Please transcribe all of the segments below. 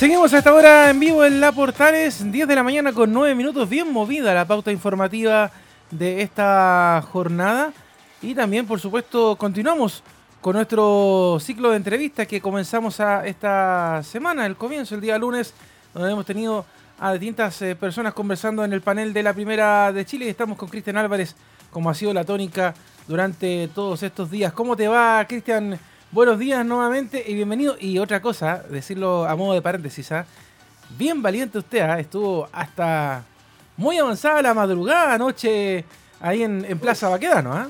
seguimos a esta hora en vivo en La Portales, 10 de la mañana con 9 minutos, bien movida la pauta informativa de esta jornada. Y también, por supuesto, continuamos con nuestro ciclo de entrevistas que comenzamos a esta semana, el comienzo, el día lunes, donde hemos tenido a distintas eh, personas conversando en el panel de la Primera de Chile y estamos con Cristian Álvarez, como ha sido la tónica durante todos estos días. ¿Cómo te va, Cristian? Buenos días nuevamente y bienvenido. Y otra cosa, decirlo a modo de paréntesis, ¿ah? bien valiente usted, ¿ah? estuvo hasta muy avanzada la madrugada anoche ahí en, Plaza Baquedano. ¿ah?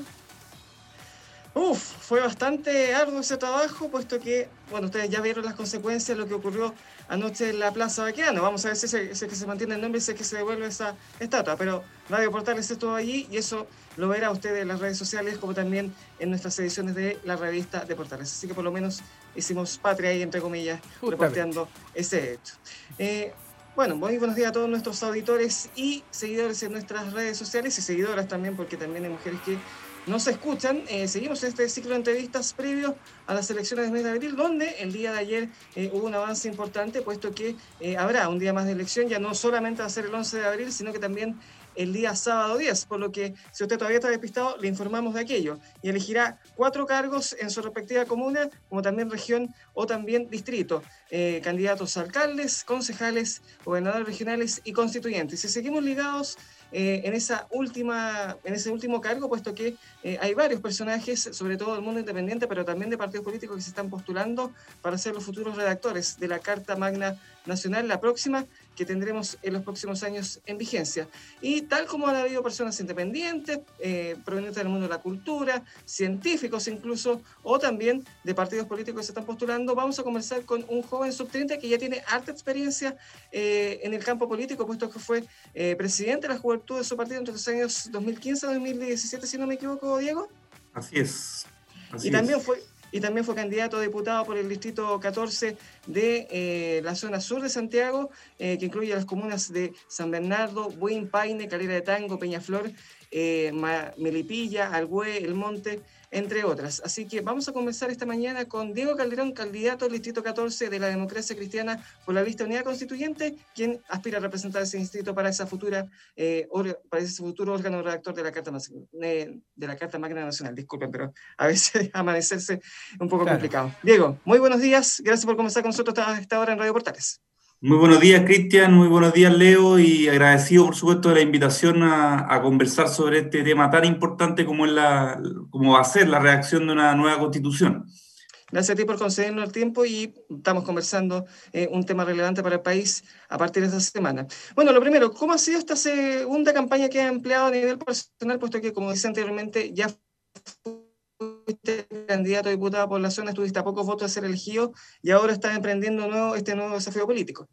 Uf, fue bastante arduo ese trabajo, puesto que, bueno, ustedes ya vieron las consecuencias de lo que ocurrió anoche en la Plaza Baquedano. Vamos a ver si es, que se mantiene el nombre y si es que se devuelve esa estatua. Pero Radio Portales estuvo allí y eso lo verá usted en las redes sociales, como también en nuestras ediciones de la revista de Portales. Así que por lo menos hicimos patria ahí, entre comillas, reporteando ese hecho. Eh, bueno, muy buenos días a todos nuestros auditores y seguidores en nuestras redes sociales y seguidoras también, porque también hay mujeres que nos escuchan. Eh, seguimos este ciclo de entrevistas previo a las elecciones del mes de abril, donde el día de ayer eh, hubo un avance importante, puesto que eh, habrá un día más de elección, ya no solamente va a ser el 11 de abril, sino que también el día sábado 10, por lo que si usted todavía está despistado, le informamos de aquello y elegirá cuatro cargos en su respectiva comuna, como también región o también distrito, candidatos a alcaldes, concejales, gobernadores regionales y constituyentes. Si seguimos ligados eh, en, esa última, en ese último cargo, puesto que eh, hay varios personajes, sobre todo del mundo independiente, pero también de partidos políticos que se están postulando para ser los futuros redactores de la Carta Magna Nacional, la próxima, que tendremos en los próximos años en vigencia. Y tal como han habido personas independientes, eh, provenientes del mundo de la cultura, científicos incluso, o también de partidos políticos que se están postulando, vamos a conversar con un joven sub-30 que ya tiene harta experiencia eh, en el campo político, puesto que fue eh, presidente de la juventud de su partido entre los años 2015 y 2017, si no me equivoco, Diego. Así es. y también fue y también fue candidato a diputado por el distrito 14 de eh, la zona sur de Santiago, eh, que incluye las comunas de San Bernardo, Buin, Paine, Calera de Tango, Peñaflor, eh, Melipilla, Algüe, El Monte, entre otras. Así que vamos a conversar esta mañana con Diego Calderón, candidato al Distrito 14 de la Democracia Cristiana por la lista Unidad Constituyente, quien aspira a representar ese distrito para esa futura eh, para ese futuro órgano redactor de la Carta de la Carta Magna Nacional. Disculpen, pero a veces amanecerse un poco complicado. Diego, muy buenos días. Gracias por conversar con nosotros esta hora en Radio Portales. Muy buenos días, Cristian. Muy buenos días, Leo. Y agradecido, por supuesto, de la invitación a, conversar sobre este tema tan importante como, es la, como va a ser la reacción de una nueva constitución. Gracias a ti por concedernos el tiempo y estamos conversando eh, un tema relevante para el país a partir de esta semana. Bueno, lo primero, ¿cómo ha sido esta segunda campaña que ha empleado a nivel personal, puesto que, como decía anteriormente, ya fuiste candidato a diputado por la zona, estuviste a pocos votos de ser elegido y ahora estás emprendiendo nuevo, este nuevo desafío político.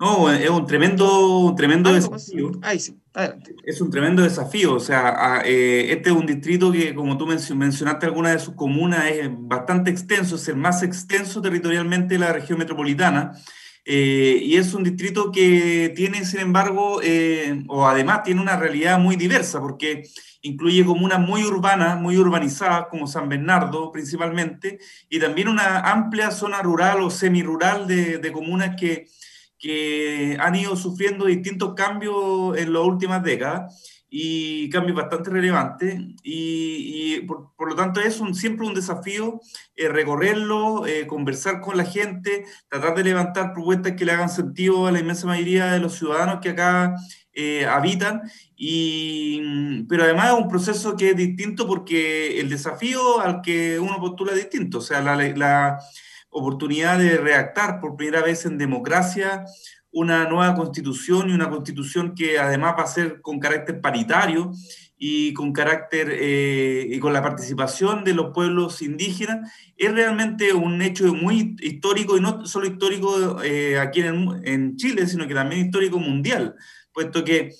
No, es un tremendo, un tremendo desafío. Ahí sí, adelante. Es un tremendo desafío. O sea, eh, este es un distrito que, como tú mencionaste, alguna de sus comunas es bastante extenso, es el más extenso territorialmente de la región metropolitana. Eh, y es un distrito que tiene, sin embargo, eh, o además tiene una realidad muy diversa, porque incluye comunas muy urbanas, muy urbanizadas, como San Bernardo principalmente, y también una amplia zona rural o semirural de, de comunas que, que han ido sufriendo distintos cambios en las últimas décadas y cambios bastante relevantes y, por, por, lo tanto es un, siempre un desafío eh, recorrerlo, eh, conversar con la gente, tratar de levantar propuestas que le hagan sentido a la inmensa mayoría de los ciudadanos que acá eh, habitan, y, pero además es un proceso que es distinto porque el desafío al que uno postula es distinto, o sea, la, la oportunidad de redactar por primera vez en democracia una nueva constitución y una constitución que además va a ser con carácter paritario y con carácter eh, y con la participación de los pueblos indígenas, es realmente un hecho muy histórico y no solo histórico eh, aquí en, en, Chile, sino que también histórico mundial, puesto que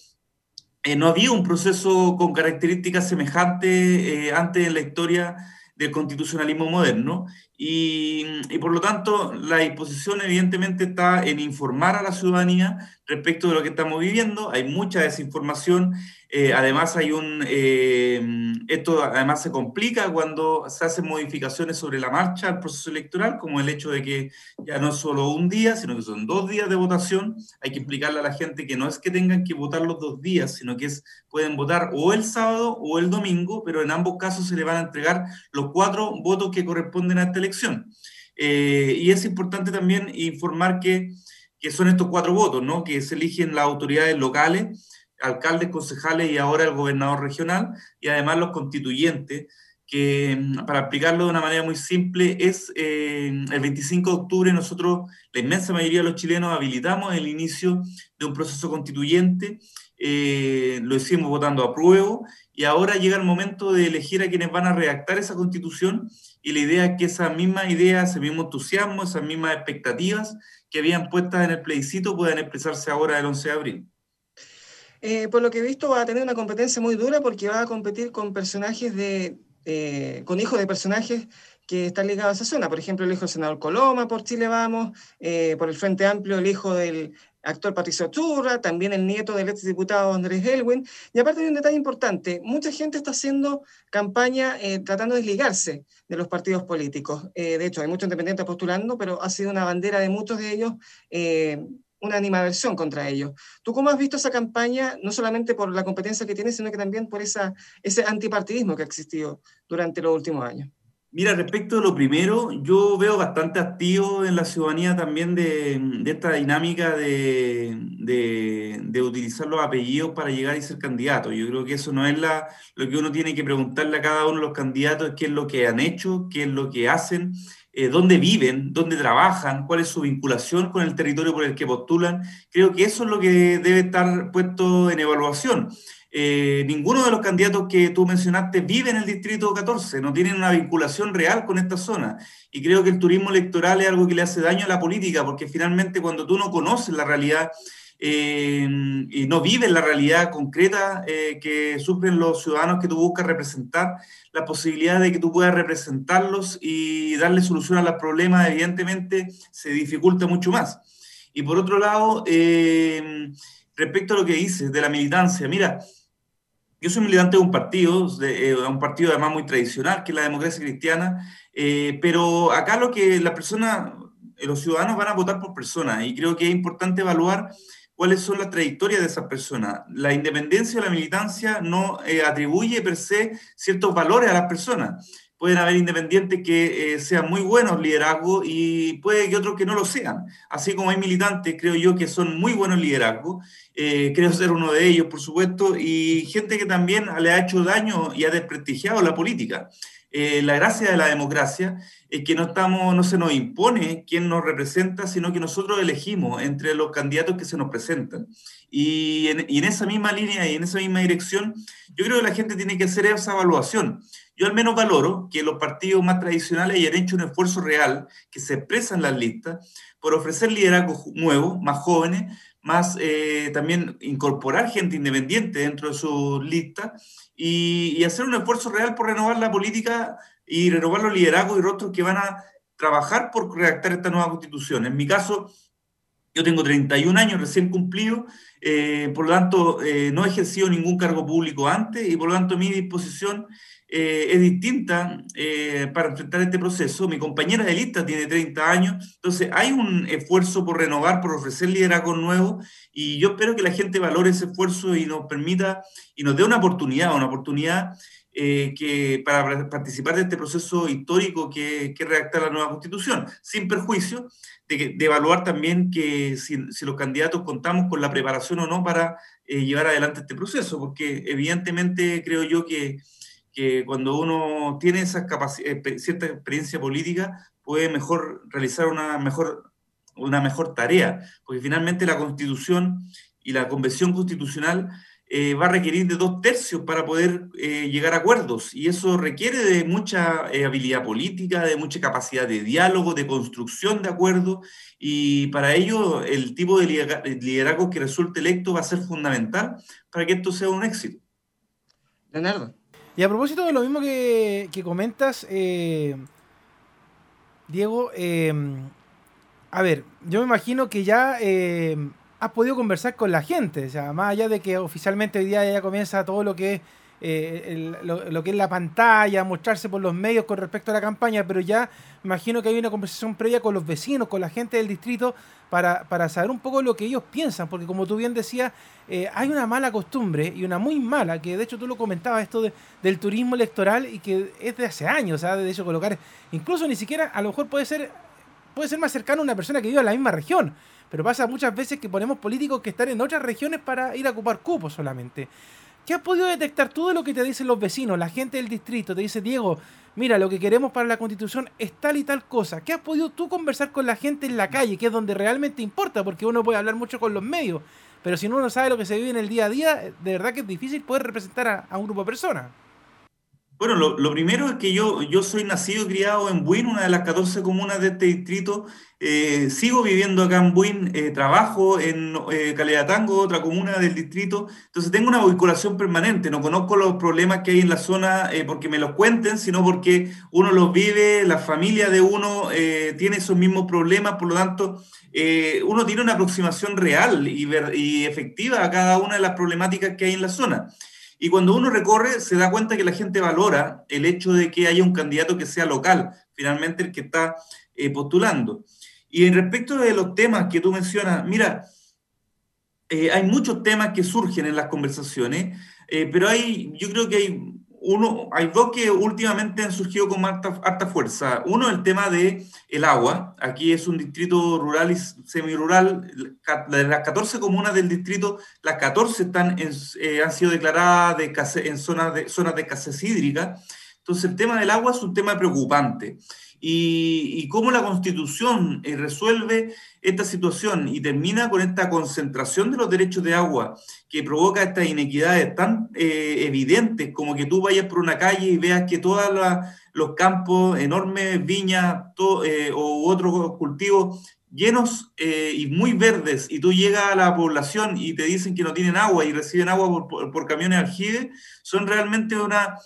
eh, no había un proceso con características semejantes antes en la historia del constitucionalismo moderno Y, por lo tanto, la disposición evidentemente está en informar a la ciudadanía respecto de lo que estamos viviendo. Hay mucha desinformación eh, además hay un, eh, esto además se complica cuando se hacen modificaciones sobre la marcha al proceso electoral, como el hecho de que ya no es solo un día, sino que son dos días de votación. Hay que explicarle a la gente que no es que tengan que votar los dos días, sino que es, pueden votar o el sábado o el domingo, pero en ambos casos se le van a entregar los cuatro votos que corresponden a esta elección. Eh, y es importante también informar que, que son estos cuatro votos, ¿no? que se eligen las autoridades locales alcaldes, concejales y ahora el gobernador regional, y además los constituyentes, que mm, para explicarlo de una manera muy simple, es eh, el 25 de octubre nosotros, la inmensa mayoría de los chilenos, habilitamos el inicio de un proceso constituyente, eh, lo hicimos votando a prueba, y ahora llega el momento de elegir a quienes van a redactar esa constitución, y la idea es que esa misma idea, ese mismo entusiasmo, esas mismas expectativas que habían puestas en el plebiscito puedan expresarse ahora el 11 de abril. Eh, por lo que he visto va a tener una competencia muy dura porque va a competir con personajes de, eh, con hijos de personajes que están ligados a esa zona. Por ejemplo, el hijo del senador Coloma por Chile Vamos, eh, por el Frente Amplio el hijo del actor Patricio Churra, también el nieto del exdiputado Andrés Elwin. Y aparte hay un detalle importante, mucha gente está haciendo campaña tratando de desligarse de los partidos políticos. de hecho, hay muchos independientes postulando, pero ha sido una bandera de muchos de ellos una animaversión contra ellos. ¿Tú cómo has visto esa campaña, no solamente por la competencia que tiene, sino que también por esa, ese antipartidismo que ha existido durante los últimos años? Mira, respecto a lo primero, yo veo bastante activo en la ciudadanía también de, esta dinámica de, de, de, utilizar los apellidos para llegar y ser candidato. Yo creo que eso no es la, lo que uno tiene que preguntarle a cada uno de los candidatos, qué es lo que han hecho, qué es lo que hacen eh, dónde viven, dónde trabajan, cuál es su vinculación con el territorio por el que postulan. Creo que eso es lo que debe estar puesto en evaluación. Eh, ninguno de los candidatos que tú mencionaste vive en el distrito 14, no tienen una vinculación real con esta zona. Y creo que el turismo electoral es algo que le hace daño a la política, porque finalmente cuando tú no conoces la realidad eh, y no vives la realidad concreta eh, que sufren los ciudadanos que tú buscas representar, la posibilidad de que tú puedas representarlos y darle solución a los problemas, evidentemente, se dificulta mucho más. Y por otro lado, eh, respecto a lo que dices de la militancia, mira, yo soy militante de un partido, de, un partido además muy tradicional, que es la democracia cristiana, pero acá lo que la persona, los ciudadanos van a votar por personas y creo que es importante evaluar cuáles son las trayectorias de esas personas. La independencia o la militancia no eh, atribuye per se ciertos valores a las personas. Pueden haber independientes que eh, sean muy buenos liderazgos y puede que otros que no lo sean. Así como hay militantes, creo yo, que son muy buenos liderazgos, eh, creo ser uno de ellos, por supuesto, y gente que también le ha hecho daño y ha desprestigiado la política. la gracia de la democracia es que no, estamos, no se nos impone quién nos representa, sino que nosotros elegimos entre los candidatos que se nos presentan. Y en, y en, esa misma línea y en esa misma dirección, yo creo que la gente tiene que hacer esa evaluación. Yo al menos valoro que los partidos más tradicionales hayan hecho un esfuerzo real, que se expresa en las listas, por ofrecer liderazgos nuevos, más jóvenes, más eh, también incorporar gente independiente dentro de sus listas y, y hacer un esfuerzo real por renovar la política y renovar los liderazgos y rostros que van a trabajar por redactar esta nueva constitución. En mi caso, yo tengo 31 años recién cumplido, eh, por lo tanto, eh, no he ejercido ningún cargo público antes y por lo tanto mi disposición eh, es distinta para enfrentar este proceso. Mi compañera de lista tiene 30 años, entonces hay un esfuerzo por renovar, por ofrecer liderazgo nuevo y yo espero que la gente valore ese esfuerzo y nos permita y nos dé una oportunidad, una oportunidad eh, que para participar de este proceso histórico que, que redactar la nueva constitución, sin perjuicio de, de evaluar también que si, si, los candidatos contamos con la preparación o no para eh, llevar adelante este proceso, porque evidentemente creo yo que, que cuando uno tiene esa eh, cierta experiencia política, puede mejor realizar una mejor, una mejor tarea, porque finalmente la constitución y la convención constitucional eh, va a requerir de dos tercios para poder eh, llegar a acuerdos y eso requiere de mucha eh, habilidad política, de mucha capacidad de diálogo, de construcción de acuerdos y para ello el tipo de liderazgo que resulte electo va a ser fundamental para que esto sea un éxito. Leonardo. Y a propósito de lo mismo que, que comentas, Diego, a ver, yo me imagino que ya has podido conversar con la gente, o sea, más allá de que oficialmente hoy día ya comienza todo lo que es eh, lo, que es la pantalla, mostrarse por los medios con respecto a la campaña, pero ya imagino que hay una conversación previa con los vecinos, con la gente del distrito, para, para saber un poco lo que ellos piensan, porque como tú bien decías, eh, hay una mala costumbre y una muy mala, que de hecho tú lo comentabas, esto del turismo electoral y que es de hace años, sea, de hecho colocar, incluso ni siquiera, a lo mejor puede ser, puede ser más cercano a una persona que vive en la misma región, pero pasa muchas veces que ponemos políticos que están en otras regiones para ir a ocupar cupos solamente. ¿Qué has podido detectar tú de lo que te dicen los vecinos, la gente del distrito? Te dice, Diego, mira, lo que queremos para la constitución es tal y tal cosa. ¿Qué has podido tú conversar con la gente en la calle, que es donde realmente importa? Porque uno puede hablar mucho con los medios, pero si uno no sabe lo que se vive en el día a día, de verdad que es difícil poder representar a, a un grupo de personas. Bueno, lo, primero es que yo, yo soy nacido y criado en Buin, una de las 14 comunas de este distrito. Eh, sigo viviendo acá en Buin, eh, trabajo en eh, Caleatango, otra comuna del distrito. Entonces tengo una vinculación permanente. No conozco los problemas que hay en la zona eh, porque me los cuenten, sino porque uno los vive, la familia de uno tiene esos mismos problemas. Por lo tanto, uno tiene una aproximación real y, y efectiva a cada una de las problemáticas que hay en la zona. Y cuando uno recorre, se da cuenta que la gente valora el hecho de que haya un candidato que sea local, finalmente el que está eh, postulando. Y en respecto de los temas que tú mencionas, mira, eh, hay muchos temas que surgen en las conversaciones, eh, pero hay, yo creo que hay uno, hay dos que últimamente han surgido con harta, fuerza. Uno, el tema de el agua. Aquí es un distrito rural y semirural. De las 14 comunas del distrito, las 14 están eh, han sido declaradas de, en zonas de, zonas de escasez hídrica. Entonces, el tema del agua es un tema preocupante y, cómo la Constitución eh, resuelve esta situación y termina con esta concentración de los derechos de agua que provoca estas inequidades tan eh, evidentes como que tú vayas por una calle y veas que todos los campos, enormes viñas eh, o otros cultivos llenos y muy verdes, y tú llegas a la población y te dicen que no tienen agua y reciben agua por, camiones aljibe, son realmente una,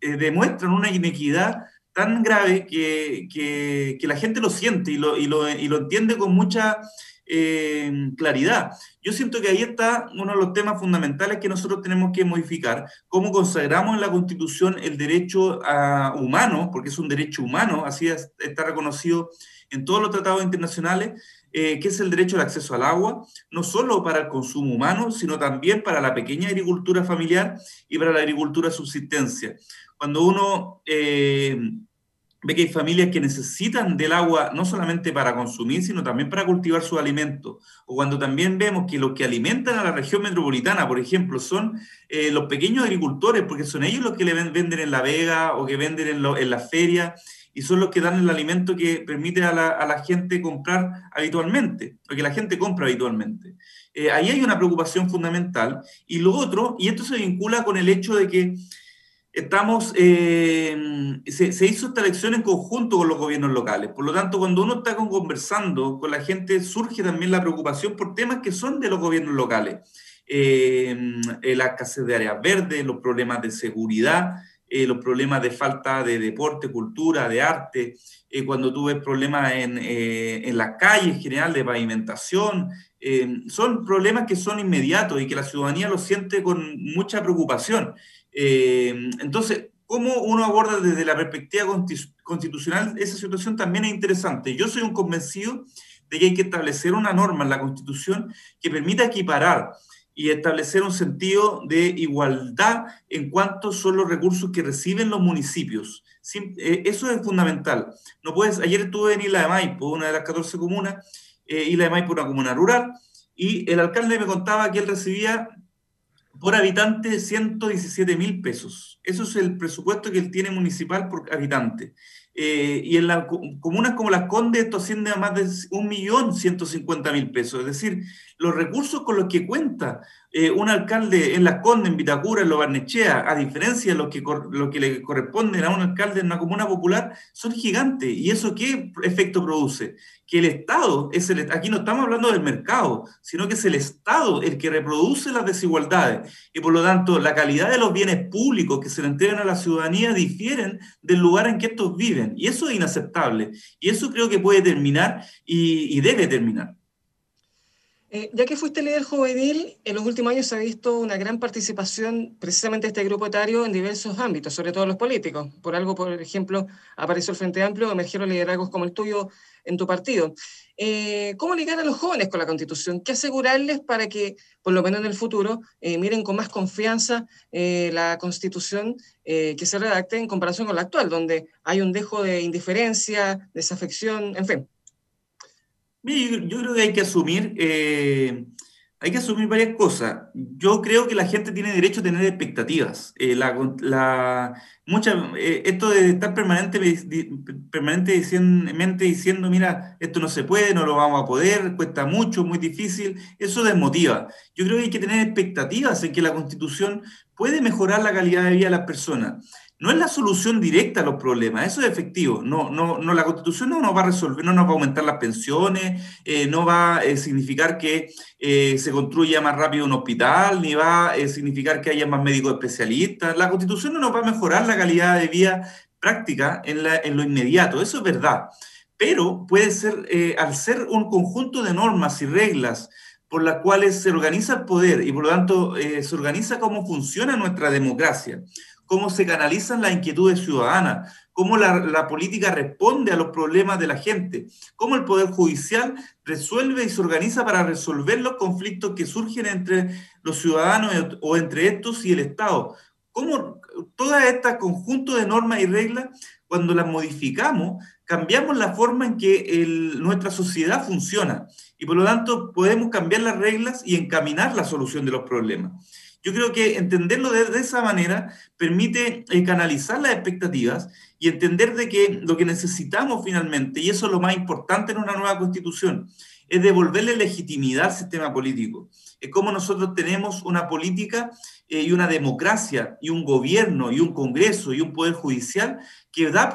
demuestran una inequidad tan grave que, que, la gente lo siente y lo, y lo, y lo entiende con mucha eh, claridad. Yo siento que ahí está uno de los temas fundamentales que nosotros tenemos que modificar, cómo consagramos en la Constitución el derecho humano, porque es un derecho humano, así está reconocido en todos los tratados internacionales, eh, que es el derecho al acceso al agua, no solo para el consumo humano, sino también para la pequeña agricultura familiar y para la agricultura subsistencia. Cuando uno eh, ve que hay familias que necesitan del agua no solamente para consumir, sino también para cultivar su alimento. O cuando también vemos que los que alimentan a la región metropolitana, por ejemplo, son eh, los pequeños agricultores, porque son ellos los que le venden en la vega o que venden en, en la feria y son los que dan el alimento que permite a la, gente comprar habitualmente, o que la gente compra habitualmente. Eh, ahí hay una preocupación fundamental. Y lo otro, y esto se vincula con el hecho de que estamos, eh, se, hizo esta elección en conjunto con los gobiernos locales. Por lo tanto, cuando uno está conversando con la gente, surge también la preocupación por temas que son de los gobiernos locales. Eh, la escasez de áreas verdes, los problemas de seguridad, eh, los problemas de falta de deporte, cultura, de arte, cuando tú problemas en, en las calles en general de pavimentación, son problemas que son inmediatos y que la ciudadanía los siente con mucha preocupación. Eh, entonces, ¿cómo uno aborda desde la perspectiva constitucional esa situación también es interesante? Yo soy un convencido de que hay que establecer una norma en la Constitución que permita equiparar y establecer un sentido de igualdad en cuanto son los recursos que reciben los municipios. Eh, eso es fundamental. No puedes, ayer estuve en Isla de Maipo, una de las 14 comunas, eh, Isla de Maipo, una comuna rural, y el alcalde me contaba que él recibía por habitante 117 mil pesos. Eso es el presupuesto que él tiene municipal por habitante. Eh, y en las comunas como Las Condes esto asciende a más de 1.150.000 pesos. Es decir, los recursos con los que cuenta eh, un alcalde en Las Condes, en Vitacura, en Lo Barnechea, a diferencia de lo que, lo que le corresponden a un alcalde en una comuna popular, son gigantes. ¿Y eso qué efecto produce? Que el Estado, es el, aquí no estamos hablando del mercado, sino que es el Estado el que reproduce las desigualdades. Y por lo tanto, la calidad de los bienes públicos que se le entregan a la ciudadanía difieren del lugar en que estos viven. Y eso es inaceptable. Y eso creo que puede terminar y, debe terminar. Eh, ya que fuiste líder juvenil, en los últimos años se ha visto una gran participación precisamente de este grupo etario en diversos ámbitos, sobre todo los políticos. Por algo, por ejemplo, apareció el Frente Amplio, emergieron liderazgos como el tuyo en tu partido. Eh, ¿Cómo ligar a los jóvenes con la Constitución? ¿Qué asegurarles para que, por lo menos en el futuro, eh, miren con más confianza la Constitución que se redacte en comparación con la actual, donde hay un dejo de indiferencia, desafección, en fin? Yo, creo que hay que asumir hay que asumir varias cosas. Yo creo que la gente tiene derecho a tener expectativas. Eh, eh, esto de estar permanente, permanentemente diciendo, mira, esto no se puede, no lo vamos a poder, cuesta mucho, muy difícil, eso desmotiva. Yo creo que hay que tener expectativas en que la constitución puede mejorar la calidad de vida de las personas no es la solución directa a los problemas, eso es efectivo. No, no, no, la constitución no nos va a resolver, no nos va a aumentar las pensiones, eh, no va a eh, significar que eh, se construya más rápido un hospital, ni va a significar que haya más médicos especialistas. La constitución no nos va a mejorar la calidad de vida práctica en, en lo inmediato, eso es verdad. Pero puede ser, al ser un conjunto de normas y reglas, por las cuales se organiza el poder y por lo tanto se organiza cómo funciona nuestra democracia cómo se canalizan las inquietudes ciudadanas, cómo la, política responde a los problemas de la gente, cómo el Poder Judicial resuelve y se organiza para resolver los conflictos que surgen entre los ciudadanos o entre estos y el Estado. Cómo todo este conjunto de normas y reglas, cuando las modificamos, cambiamos la forma en que nuestra sociedad funciona y por lo tanto podemos cambiar las reglas y encaminar la solución de los problemas. Yo creo que entenderlo de, esa manera permite eh, canalizar las expectativas y entender de que lo que necesitamos finalmente, y eso es lo más importante en una nueva constitución, es devolverle legitimidad al sistema político. Es como nosotros tenemos una política eh, y una democracia y un gobierno y un congreso y un poder judicial que da,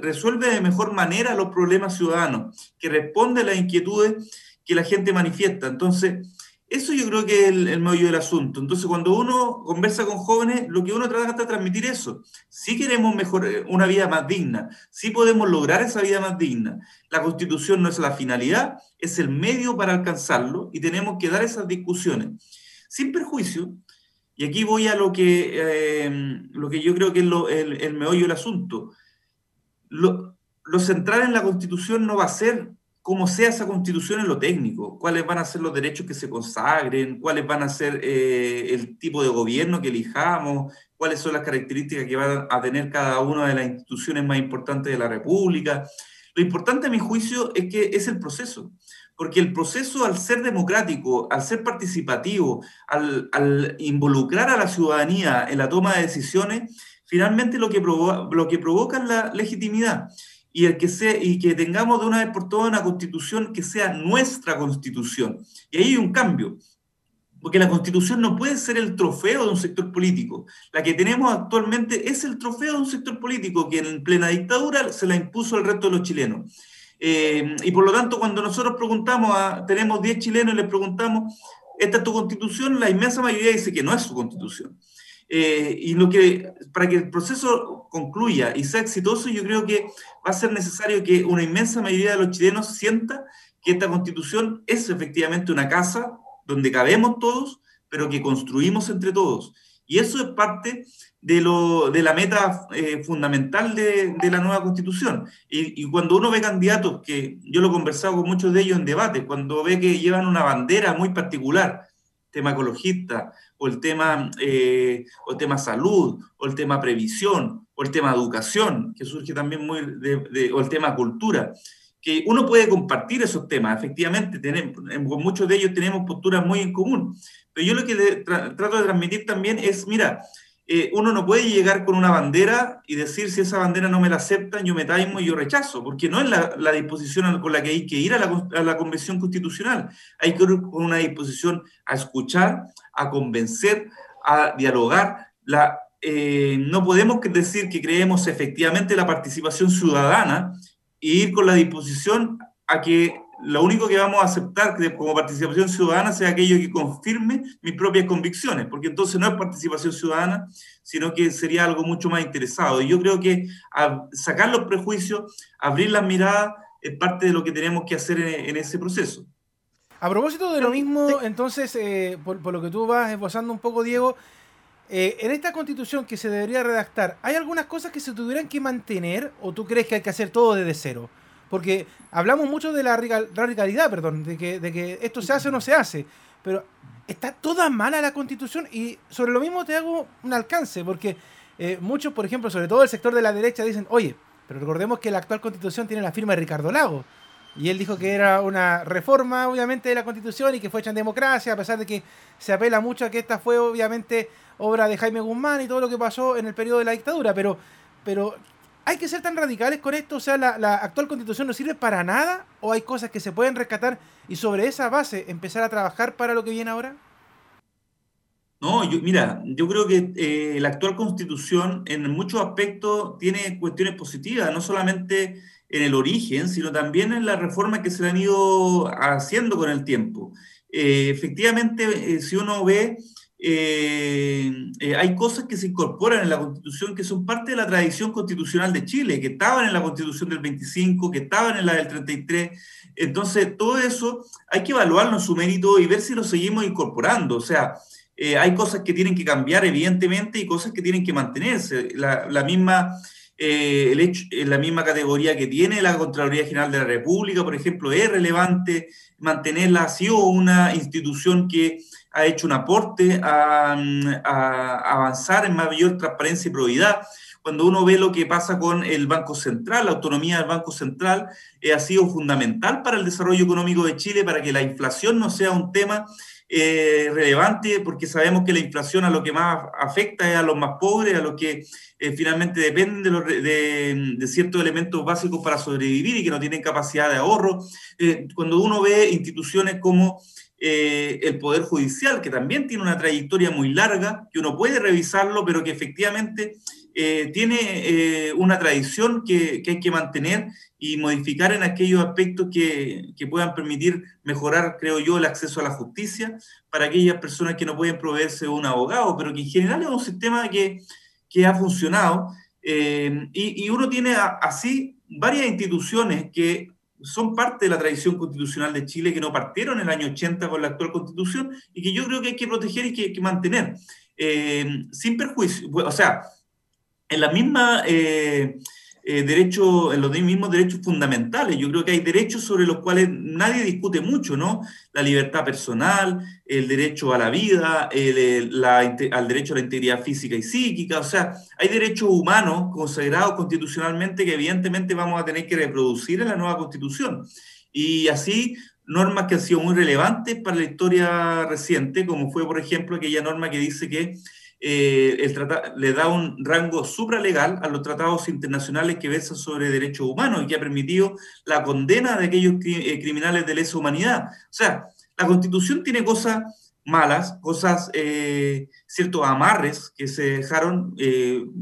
resuelve de mejor manera los problemas ciudadanos, que responde a las inquietudes que la gente manifiesta. Entonces, eso yo creo que es el, medio del asunto. Entonces, cuando uno conversa con jóvenes, lo que uno trata de transmitir eso. Si queremos mejor, eh, una vida más digna, si podemos lograr esa vida más digna. La constitución no es la finalidad, es el medio para alcanzarlo y tenemos que dar esas discusiones. Sin perjuicio, y aquí voy a lo que, eh, lo que yo creo que es el, el, meollo del asunto. Lo, lo central en la constitución no va a ser cómo sea esa constitución en lo técnico, cuáles van a ser los derechos que se consagren, cuáles van a ser eh, el tipo de gobierno que elijamos, cuáles son las características que van a tener cada una de las instituciones más importantes de la República. Lo importante a mi juicio es que es el proceso, porque el proceso al ser democrático, al ser participativo, al, al involucrar a la ciudadanía en la toma de decisiones, finalmente lo que, lo que provoca es la legitimidad y, el que sea, y que tengamos de una vez por todas una constitución que sea nuestra constitución. Y ahí hay un cambio, porque la constitución no puede ser el trofeo de un sector político. La que tenemos actualmente es el trofeo de un sector político que en plena dictadura se la impuso al resto de los chilenos. Eh, y por lo tanto, cuando nosotros preguntamos, a, tenemos 10 chilenos y les preguntamos, ¿esta es tu constitución? La inmensa mayoría dice que no es su constitución. Eh, y lo que, para que el proceso concluya y sea exitoso, yo creo que va a ser necesario que una inmensa mayoría de los chilenos sienta que esta constitución es efectivamente una casa donde cabemos todos, pero que construimos entre todos. Y eso es parte de, lo, de la meta eh, fundamental de, de, la nueva constitución. Y, y, cuando uno ve candidatos, que yo lo he conversado con muchos de ellos en debate, cuando ve que llevan una bandera muy particular, tema ecologista, o el tema, eh, o el tema salud, o el tema previsión, o el tema educación, que surge también muy, de, o el tema cultura, que uno puede compartir esos temas, efectivamente, tenemos, con muchos de ellos tenemos posturas muy en común, pero yo lo que trato de transmitir también es, mira, eh, uno no puede llegar con una bandera y decir si esa bandera no me la aceptan, yo me taimo y yo rechazo, porque no es la, disposición con la que hay que ir a la, Convención Constitucional. Hay que ir con una disposición a escuchar, a convencer, a dialogar. La, eh, no podemos decir que creemos efectivamente la participación ciudadana e ir con la disposición a que lo único que vamos a aceptar como participación ciudadana sea aquello que confirme mis propias convicciones, porque entonces no es participación ciudadana, sino que sería algo mucho más interesado. Y yo creo que sacar los prejuicios, abrir las miradas, es parte de lo que tenemos que hacer en, ese proceso. A propósito de lo mismo, entonces, eh, por, lo que tú vas esbozando un poco, Diego, eh, en esta constitución que se debería redactar, ¿hay algunas cosas que se tuvieran que mantener o tú crees que hay que hacer todo desde cero? Porque hablamos mucho de la radicalidad, perdón, de que, esto se hace o no se hace, pero está toda mala la constitución y sobre lo mismo te hago un alcance, porque eh, muchos, por ejemplo, sobre todo el sector de la derecha, dicen, oye, pero recordemos que la actual constitución tiene la firma de Ricardo Lago. Y él dijo que era una reforma, obviamente, de la constitución y que fue hecha en democracia, a pesar de que se apela mucho a que esta fue, obviamente, obra de Jaime Guzmán y todo lo que pasó en el periodo de la dictadura. Pero, pero ¿Hay que ser tan radicales con esto? O sea, ¿la, actual constitución no sirve para nada? ¿O hay cosas que se pueden rescatar y sobre esa base empezar a trabajar para lo que viene ahora? No, mira, yo creo que eh, la actual constitución en muchos aspectos tiene cuestiones positivas, no solamente en el origen, sino también en las reformas que se han ido haciendo con el tiempo. Eh, efectivamente, eh, si uno ve eh, eh, hay cosas que se incorporan en la Constitución que son parte de la tradición constitucional de Chile, que estaban en la Constitución del 25, que estaban en la del 33. Entonces, todo eso hay que evaluarlo en su mérito y ver si lo seguimos incorporando. O sea, eh, hay cosas que tienen que cambiar, evidentemente, y cosas que tienen que mantenerse. La, misma... el hecho, la misma categoría que tiene la Contraloría General de la República, por ejemplo, es relevante mantenerla así o una institución que ha hecho un aporte a, avanzar en mayor transparencia y probidad. Cuando uno ve lo que pasa con el Banco Central, la autonomía del Banco Central eh, ha sido fundamental para el desarrollo económico de Chile, para que la inflación no sea un tema eh, relevante, porque sabemos que la inflación a lo que más afecta es a los más pobres, a los que eh, finalmente dependen de, ciertos elementos básicos para sobrevivir y que no tienen capacidad de ahorro. cuando uno ve instituciones como eh, el Poder Judicial, que también tiene una trayectoria muy larga, que uno puede revisarlo, pero que efectivamente eh, tiene eh, una tradición que, hay que mantener y modificar en aquellos aspectos que, puedan permitir mejorar, creo yo, el acceso a la justicia para aquellas personas que no pueden proveerse de un abogado, pero que en general es un sistema que, ha funcionado. y, y, uno tiene así varias instituciones que son parte de la tradición constitucional de Chile que no partieron en el año 80 con la actual constitución y que yo creo que hay que proteger y que hay que mantener, eh, sin perjuicio. O sea, en la misma eh, eh, derecho, en los mismos derechos fundamentales. Yo creo que hay derechos sobre los cuales nadie discute mucho, ¿no? La libertad personal, el derecho a la vida, el, al derecho a la integridad física y psíquica. O sea, hay derechos humanos consagrados constitucionalmente que evidentemente vamos a tener que reproducir en la nueva constitución. Y así normas que han sido muy relevantes para la historia reciente, como fue, por ejemplo, aquella norma que dice que eh, el le da un rango supralegal a los tratados internacionales que versan sobre derechos humanos y que ha permitido la condena de aquellos eh, criminales de lesa humanidad. O sea, la constitución tiene cosas malas, cosas, eh, ciertos amarres que se dejaron,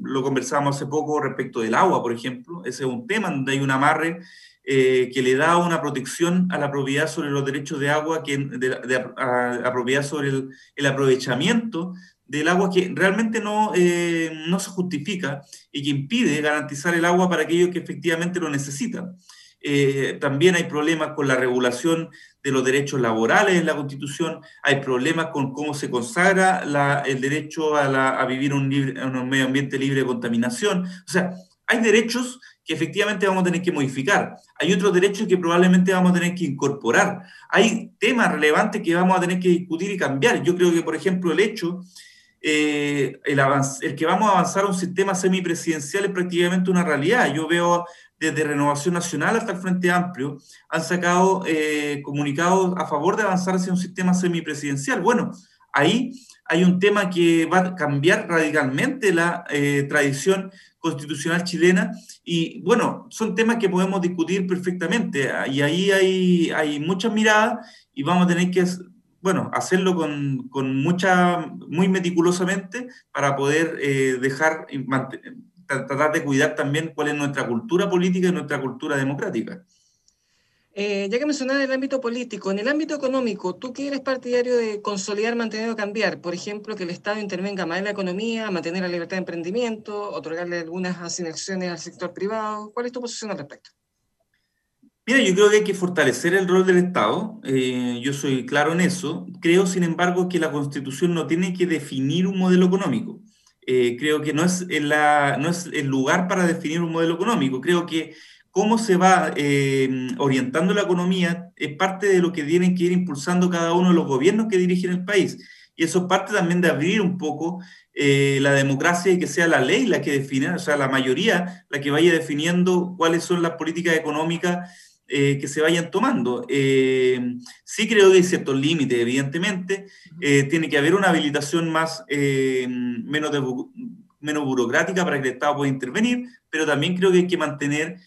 lo conversamos hace poco respecto del agua, por ejemplo, ese es un tema donde hay un amarre que le da una protección a la propiedad sobre los derechos de agua, que, de, a, propiedad sobre el, aprovechamiento del agua que realmente no, eh, no se justifica y que impide garantizar el agua para aquellos que efectivamente lo necesitan. Eh, también hay problemas con la regulación de los derechos laborales en la Constitución, hay problemas con cómo se consagra la, el derecho a, a vivir un, un medio ambiente libre de contaminación. O sea, hay derechos que efectivamente vamos a tener que modificar. Hay otros derechos que probablemente vamos a tener que incorporar. Hay temas relevantes que vamos a tener que discutir y cambiar. Yo creo que, por ejemplo, el hecho eh, el, el, que vamos a avanzar a un sistema semipresidencial es prácticamente una realidad. Yo veo desde Renovación Nacional hasta el Frente Amplio, han sacado eh, comunicados a favor de avanzar hacia un sistema semipresidencial. Bueno, ahí hay un tema que va a cambiar radicalmente la eh, tradición constitucional chilena y bueno, son temas que podemos discutir perfectamente y ahí hay, hay muchas miradas y vamos a tener que bueno, hacerlo con, con, mucha, muy meticulosamente para poder eh, dejar, tratar de cuidar también cuál es nuestra cultura política y nuestra cultura democrática. Eh, ya que mencionaba el ámbito político, en el ámbito económico, ¿tú qué eres partidario de consolidar, mantener o cambiar? Por ejemplo, que el Estado intervenga más en la economía, mantener la libertad de emprendimiento, otorgarle algunas asignaciones al sector privado. ¿Cuál es tu posición al respecto? Mira, yo creo que hay que fortalecer el rol del Estado. Eh, yo soy claro en eso. Creo, sin embargo, que la Constitución no tiene que definir un modelo económico. Eh, creo que no es, la, no es el lugar para definir un modelo económico. Creo que cómo se va eh, orientando la economía es parte de lo que tienen que ir impulsando cada uno de los gobiernos que dirigen el país. Y eso es parte también de abrir un poco eh, la democracia y que sea la ley la que define, o sea, la mayoría la que vaya definiendo cuáles son las políticas económicas eh, que se vayan tomando. sí creo que hay ciertos límites, evidentemente. tiene que haber una habilitación más, menos, menos burocrática para que el Estado pueda intervenir, pero también creo que hay que mantener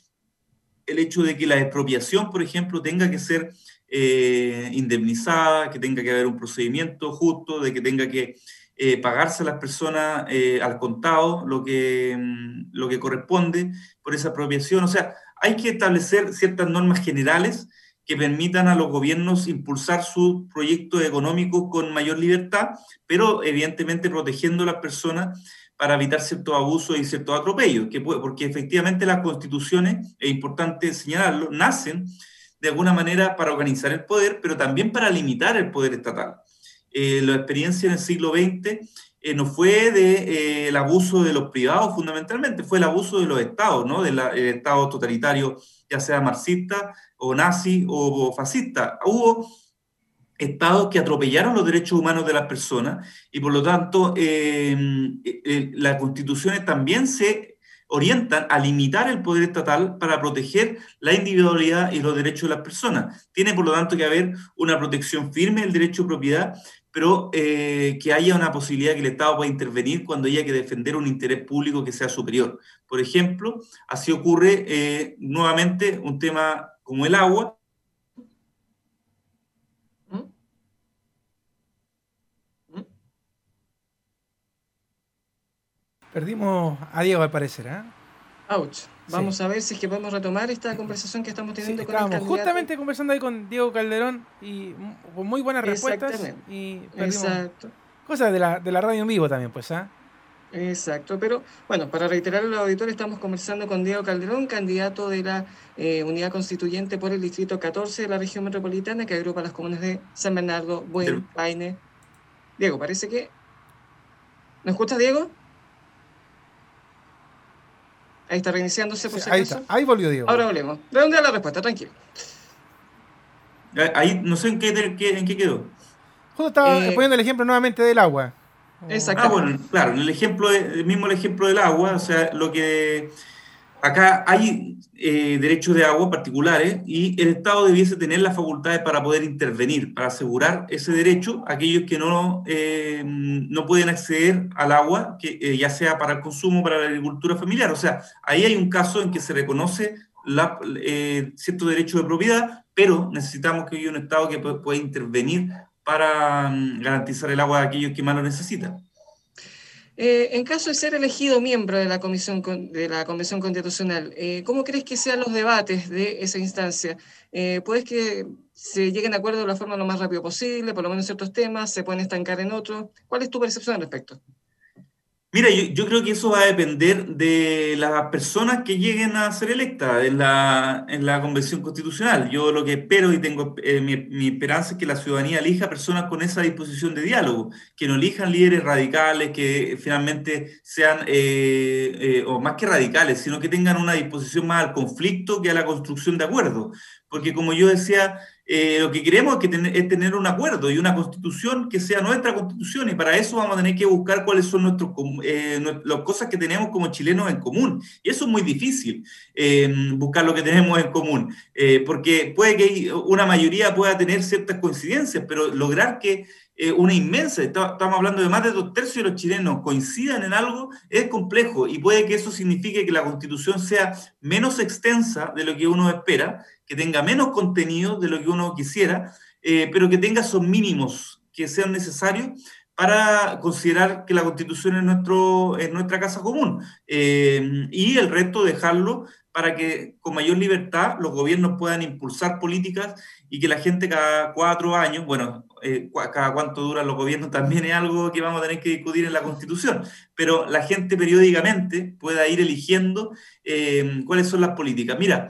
el hecho de que la expropiación, por ejemplo, tenga que ser eh, indemnizada, que tenga que haber un procedimiento justo, de que tenga que eh, pagarse a las personas eh, al contado lo que, lo que corresponde por esa expropiación. O sea, hay que establecer ciertas normas generales que permitan a los gobiernos impulsar sus proyectos económicos con mayor libertad, pero evidentemente protegiendo a las personas para evitar ciertos abusos y ciertos atropellos, que porque efectivamente las constituciones, es importante señalarlo, nacen de alguna manera para organizar el poder, pero también para limitar el poder estatal. Eh, la experiencia en el siglo XX eh, no fue del de, eh, abuso de los privados fundamentalmente, fue el abuso de los estados, ¿no? del estado totalitario, ya sea marxista o nazi o, fascista. Hubo estados que atropellaron los derechos humanos de las personas y por lo tanto eh, eh, las constituciones también se orientan a limitar el poder estatal para proteger la individualidad y los derechos de las personas. Tiene por lo tanto que haber una protección firme del derecho de propiedad, pero eh, que haya una posibilidad que el Estado pueda intervenir cuando haya que defender un interés público que sea superior. Por ejemplo, así ocurre nuevamente un tema como el agua, Perdimos a Diego al parecer, ¿eh? Ouch. Vamos a ver si es que podemos retomar esta conversación que estamos teniendo con el justamente conversando ahí con Diego Calderón y con muy buenas respuestas. Y Exacto. Cosas de la, de la radio en vivo también, pues, ¿ah? Exacto, pero bueno, para reiterar al auditorio, estamos conversando con Diego Calderón, candidato de la eh, unidad constituyente por el distrito 14 de la región metropolitana, que agrupa las comunas de San Bernardo, Buen, Paine. Diego, parece que. ¿Nos escuchas, Diego? Ahí está reiniciándose por ahí Está. Ahí volvió Diego. Ahora volvemos. dónde la respuesta? Tranquilo. Ahí no sé en qué, en qué quedó. Justo estaba eh, poniendo el ejemplo nuevamente del agua. Exacto. Ah, bueno, claro, el ejemplo, mismo el ejemplo del agua, o sea, lo que Acá hay eh, derechos de agua particulares y el Estado debiese tener las facultades para poder intervenir, para asegurar ese derecho a aquellos que no, eh, no pueden acceder al agua, que, eh, ya sea para el consumo, para la agricultura familiar. O sea, ahí hay un caso en que se reconoce la, cierto derecho de propiedad, pero necesitamos que haya un Estado que pueda intervenir para mm, garantizar el agua a aquellos que más lo necesitan. Eh, en caso de ser elegido miembro de la Comisión, de la Convención Constitucional, eh, ¿cómo crees que sean los debates de esa instancia? Eh, ¿Puedes que se lleguen a acuerdo de la forma lo más rápido posible, por lo menos en ciertos temas, se pueden estancar en otros? ¿Cuál es tu percepción al respecto? Mira, yo, creo que eso va a depender de las personas que lleguen a ser electas en la, en la Convención Constitucional. Yo lo que espero y tengo eh, mi, esperanza es que la ciudadanía elija personas con esa disposición de diálogo, que no elijan líderes radicales, que finalmente sean, eh, eh, o más que radicales, sino que tengan una disposición más al conflicto que a la construcción de acuerdos. Porque como yo decía, eh, lo que queremos es, que es tener un acuerdo y una constitución que sea nuestra constitución y para eso vamos a tener que buscar cuáles son nuestros, eh, las cosas que tenemos como chilenos en común. Y eso es muy difícil, eh, buscar lo que tenemos en común, porque puede que una mayoría pueda tener ciertas coincidencias, pero lograr que una inmensa, estamos hablando de más de dos tercios de los chilenos coincidan en algo, es complejo y puede que eso signifique que la constitución sea menos extensa de lo que uno espera que tenga menos contenido de lo que uno quisiera, eh, pero que tenga esos mínimos que sean necesarios para considerar que la constitución es, nuestro, es nuestra casa común eh, y el resto dejarlo para que con mayor libertad los gobiernos puedan impulsar políticas y que la gente cada cuatro años, bueno, eh, cada cuánto duran los gobiernos también es algo que vamos a tener que discutir en la Constitución, pero la gente periódicamente pueda ir eligiendo cuáles son las políticas. Mira,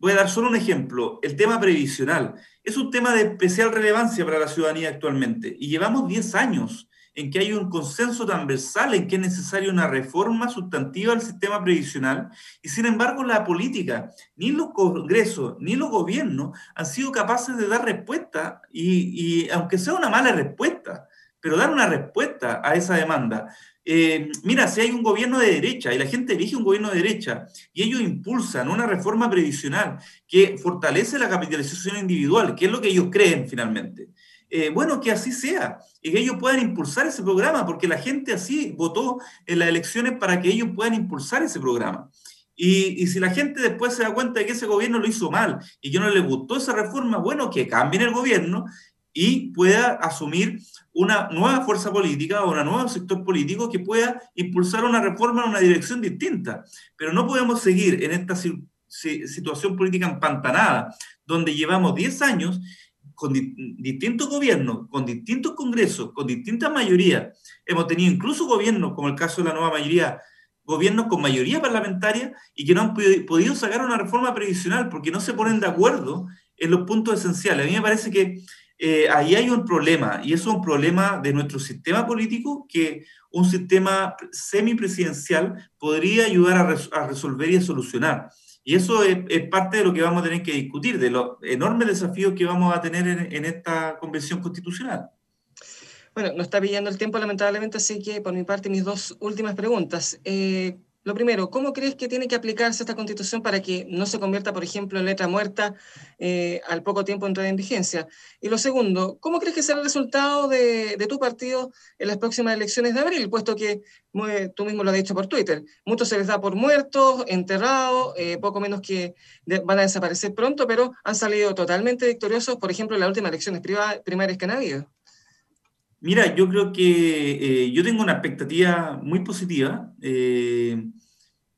voy a dar solo un ejemplo, el tema previsional. Es un tema de especial relevancia para la ciudadanía actualmente y llevamos 10 años en que hay un consenso transversal en que es necesaria una reforma sustantiva del sistema previsional y sin embargo la política, ni los congresos, ni los gobiernos han sido capaces de dar respuesta y, aunque sea una mala respuesta, pero dar una respuesta a esa demanda. Eh, mira, si hay un gobierno de derecha y la gente elige un gobierno de derecha y ellos impulsan una reforma previsional que fortalece la capitalización individual, que es lo que ellos creen finalmente, eh, bueno, que así sea y que ellos puedan impulsar ese programa, porque la gente así votó en las elecciones para que ellos puedan impulsar ese programa. Y, si la gente después se da cuenta de que ese gobierno lo hizo mal y que no le gustó esa reforma, bueno, que cambien el gobierno y pueda asumir una nueva fuerza política o un nuevo sector político que pueda impulsar una reforma en una dirección distinta. Pero no podemos seguir en esta situación política empantanada, donde llevamos 10 años con distintos gobiernos, con distintos congresos, con distintas mayorías. Hemos tenido incluso gobiernos, como el caso de la nueva mayoría, gobiernos con mayoría parlamentaria y que no han podido sacar una reforma previsional porque no se ponen de acuerdo en los puntos esenciales. A mí me parece que eh, ahí hay un problema y es un problema de nuestro sistema político que un sistema semipresidencial podría ayudar a, a resolver y a solucionar. Y eso es, parte de lo que vamos a tener que discutir, de los enormes desafíos que vamos a tener en, esta convención constitucional. Bueno, nos está pillando el tiempo lamentablemente, así que por mi parte mis dos últimas preguntas. Eh, lo primero, ¿cómo crees que tiene que aplicarse esta constitución para que no se convierta, por ejemplo, en letra muerta eh, al poco tiempo de entrar en vigencia? Y lo segundo, ¿cómo crees que será el resultado de, tu partido en las próximas elecciones de abril? Puesto que tú mismo lo has dicho por Twitter, muchos se les da por muertos, enterrados, eh, poco menos que van a desaparecer pronto, pero han salido totalmente victoriosos, por ejemplo, en las últimas elecciones primarias que han habido. Mira, yo creo que eh, yo tengo una expectativa muy positiva. Eh,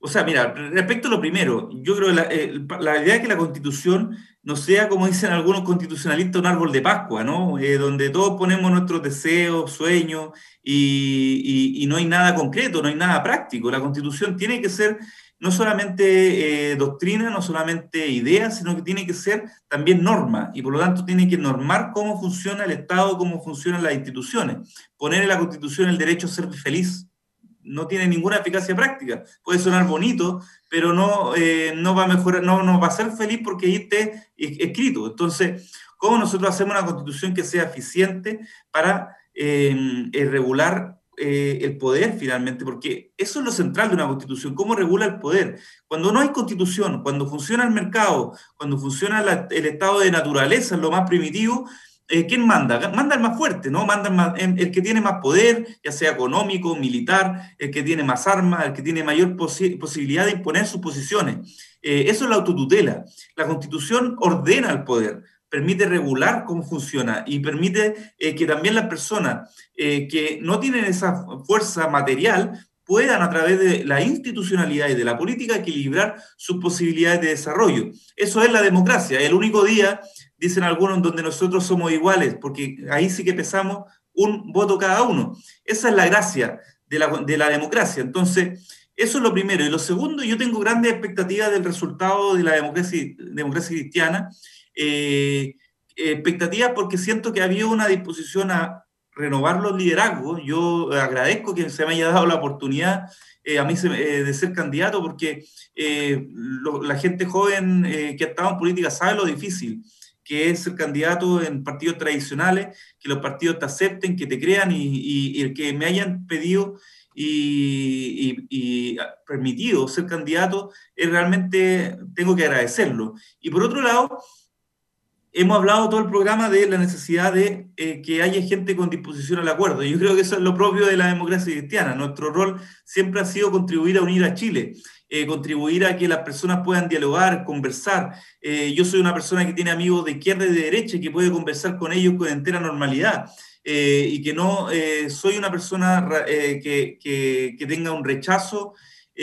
o sea, mira, respecto a lo primero, yo creo que la, eh, idea de que la constitución no sea, como dicen algunos constitucionalistas, un árbol de Pascua, ¿no? donde todos ponemos nuestros deseos, sueños y, y, no hay nada concreto, no hay nada práctico. La constitución tiene que ser no solamente eh, doctrina, no solamente ideas, sino que tiene que ser también norma y por lo tanto tiene que normar cómo funciona el Estado, cómo funcionan las instituciones. Poner en la Constitución el derecho a ser feliz no tiene ninguna eficacia práctica. Puede sonar bonito, pero no, eh, no va a mejorar, no, no va a ser feliz porque ahí esté escrito. Entonces, ¿cómo nosotros hacemos una constitución que sea eficiente para eh, regular eh, el poder finalmente, porque eso es lo central de una constitución, cómo regula el poder. Cuando no hay constitución, cuando funciona el mercado, cuando funciona el estado de naturaleza, lo más primitivo, eh, ¿quién manda? Manda el más fuerte, ¿no? Manda el, el, que tiene más poder, ya sea económico, militar, el que tiene más armas, el que tiene mayor posibilidad de imponer sus posiciones. Eh, eso es la autotutela. La constitución ordena el poder permite regular cómo funciona y permite eh, que también las personas eh, que no tienen esa fuerza material puedan a través de la institucionalidad y de la política equilibrar sus posibilidades de desarrollo. Eso es la democracia, el único día, dicen algunos, donde nosotros somos iguales, porque ahí sí que pesamos un voto cada uno. Esa es la gracia de la, de la democracia. Entonces, eso es lo primero. Y lo segundo, yo tengo grandes expectativas del resultado de la democracia, democracia cristiana eh, expectativas porque siento que había una disposición a renovar los liderazgos. Yo agradezco que se me haya dado la oportunidad eh, a mí eh, de ser candidato porque la gente joven que ha estado en política sabe lo difícil que es ser candidato en partidos tradicionales, que los partidos te acepten, que te crean y, el que me hayan pedido y, y, permitido ser candidato, es realmente tengo que agradecerlo. Y por otro lado, hemos hablado todo el programa de la necesidad de eh, que haya gente con disposición al acuerdo. Yo creo que eso es lo propio de la democracia cristiana. Nuestro rol siempre ha sido contribuir a unir a Chile, eh, contribuir a que las personas puedan dialogar, conversar. Eh, yo soy una persona que tiene amigos de izquierda y de derecha y que puede conversar con ellos con entera normalidad. y que no soy una persona que, que, tenga un rechazo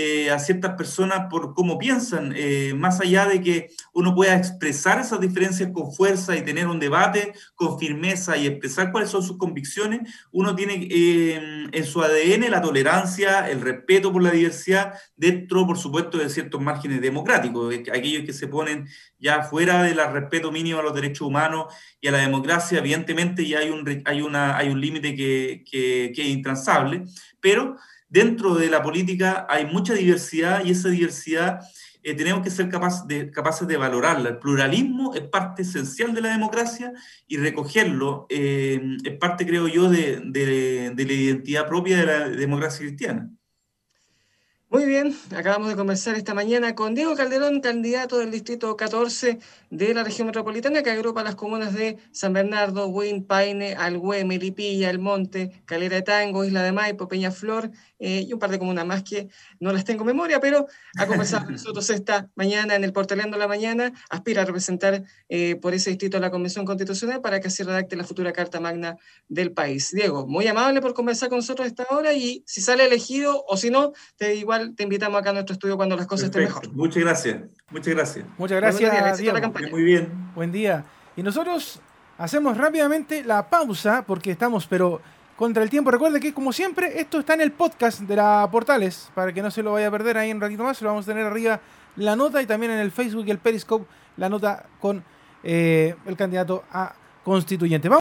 eh, a ciertas personas por cómo piensan, eh, más allá de que uno pueda expresar esas diferencias con fuerza y tener un debate con firmeza y expresar cuáles son sus convicciones, uno tiene eh, en su ADN la tolerancia, el respeto por la diversidad, dentro, por supuesto, de ciertos márgenes democráticos, aquellos que se ponen ya fuera del respeto mínimo a los derechos humanos y a la democracia, evidentemente ya hay un, hay una, hay un límite que, que, que es intransable, pero dentro de la política hay mucha diversidad y esa diversidad eh, tenemos que ser de, capaces de valorarla. El pluralismo es parte esencial de la democracia y recogerlo eh, es parte, creo yo, de, de la identidad propia de la democracia cristiana. Muy bien, acabamos de conversar esta mañana con Diego Calderón, candidato del Distrito 14 de la región metropolitana, que agrupa las comunas de San Bernardo, Huin, Paine, Alhué, Melipilla, El Monte, Calera de Tango, Isla de Maipo, Peñaflor eh, y un par de comunas más que no las tengo en memoria, pero ha conversado con nosotros esta mañana en el Portaleando la Mañana, aspira a representar eh, por ese distrito a la Convención Constitucional para que así redacte la futura Carta Magna del país. Diego, muy amable por conversar con nosotros esta hora y si sale elegido o si no, te igual te invitamos acá a nuestro estudio cuando las cosas estén mejor. Muchas gracias. Muchas gracias. Muchas gracias. Muy bien. Buen día. Y nosotros hacemos rápidamente la pausa porque estamos, pero contra el tiempo. Recuerde que, como siempre, esto está en el podcast de la Portales, para que no se lo vaya a perder ahí un ratito más. Lo vamos a tener arriba la nota y también en el Facebook y el Periscope la nota con eh, el candidato a constituyente. Vamos